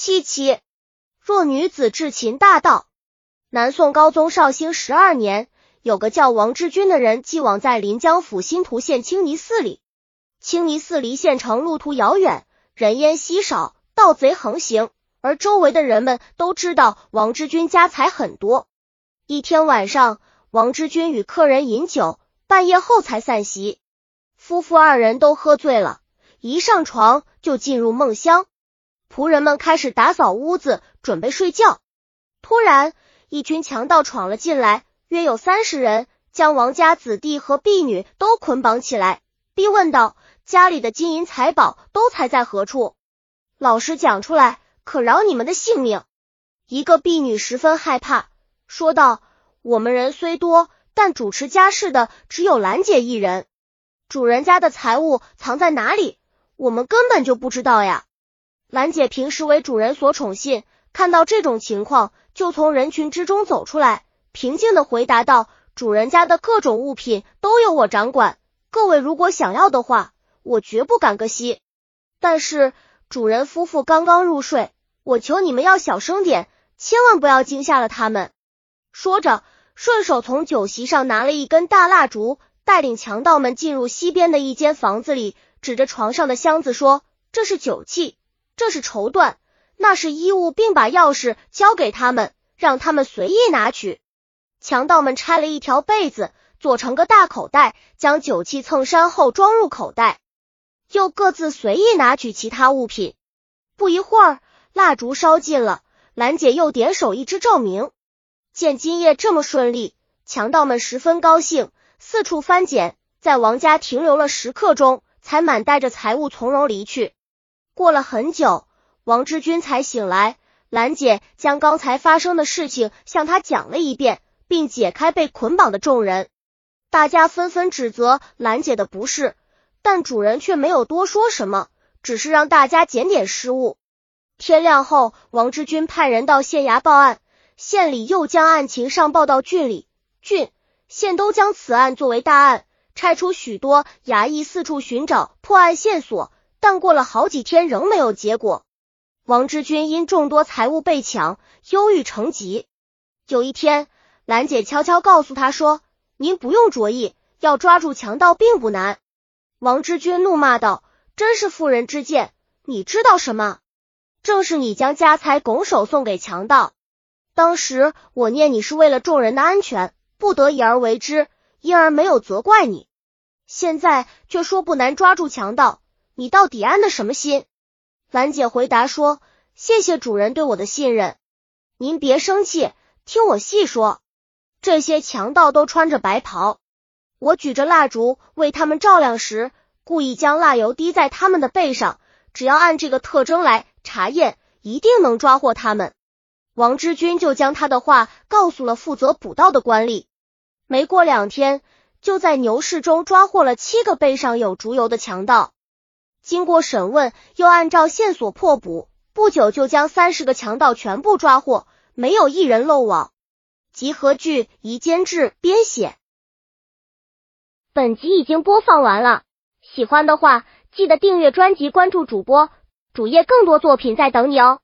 七七，弱女子至秦大道。南宋高宗绍兴十二年，有个叫王之君的人，寄往在临江府新图县青泥寺里。青泥寺离县城路途遥远，人烟稀少，盗贼横行，而周围的人们都知道王之君家财很多。一天晚上，王之君与客人饮酒，半夜后才散席。夫妇二人都喝醉了，一上床就进入梦乡。仆人们开始打扫屋子，准备睡觉。突然，一群强盗闯了进来，约有三十人，将王家子弟和婢女都捆绑起来，逼问道：“家里的金银财宝都藏在何处？老实讲出来，可饶你们的性命。”一个婢女十分害怕，说道：“我们人虽多，但主持家事的只有兰姐一人。主人家的财物藏在哪里，我们根本就不知道呀。”兰姐平时为主人所宠信，看到这种情况，就从人群之中走出来，平静的回答道：“主人家的各种物品都由我掌管，各位如果想要的话，我绝不敢割席。但是主人夫妇刚刚入睡，我求你们要小声点，千万不要惊吓了他们。”说着，顺手从酒席上拿了一根大蜡烛，带领强盗们进入西边的一间房子里，指着床上的箱子说：“这是酒器。”这是绸缎，那是衣物，并把钥匙交给他们，让他们随意拿取。强盗们拆了一条被子，做成个大口袋，将酒器蹭山后装入口袋，又各自随意拿取其他物品。不一会儿，蜡烛烧尽了，兰姐又点手一支照明。见今夜这么顺利，强盗们十分高兴，四处翻捡，在王家停留了时刻钟，才满带着财物从容离去。过了很久，王之君才醒来。兰姐将刚才发生的事情向他讲了一遍，并解开被捆绑的众人。大家纷纷指责兰姐的不是，但主人却没有多说什么，只是让大家检点失误。天亮后，王之君派人到县衙报案，县里又将案情上报到郡里，郡县都将此案作为大案，拆出许多衙役四处寻找破案线索。但过了好几天仍没有结果，王之君因众多财物被抢，忧郁成疾。有一天，兰姐悄悄告诉他说：“您不用着意，要抓住强盗并不难。”王之君怒骂道：“真是妇人之见！你知道什么？正是你将家财拱手送给强盗。当时我念你是为了众人的安全，不得已而为之，因而没有责怪你。现在却说不难抓住强盗。”你到底安的什么心？兰姐回答说：“谢谢主人对我的信任，您别生气，听我细说。这些强盗都穿着白袍，我举着蜡烛为他们照亮时，故意将蜡油滴在他们的背上，只要按这个特征来查验，一定能抓获他们。”王之君就将他的话告诉了负责捕盗的官吏。没过两天，就在牛市中抓获了七个背上有烛油的强盗。经过审问，又按照线索破捕，不久就将三十个强盗全部抓获，没有一人漏网。集合剧宜监制编写。本集已经播放完了，喜欢的话记得订阅专辑，关注主播主页，更多作品在等你哦。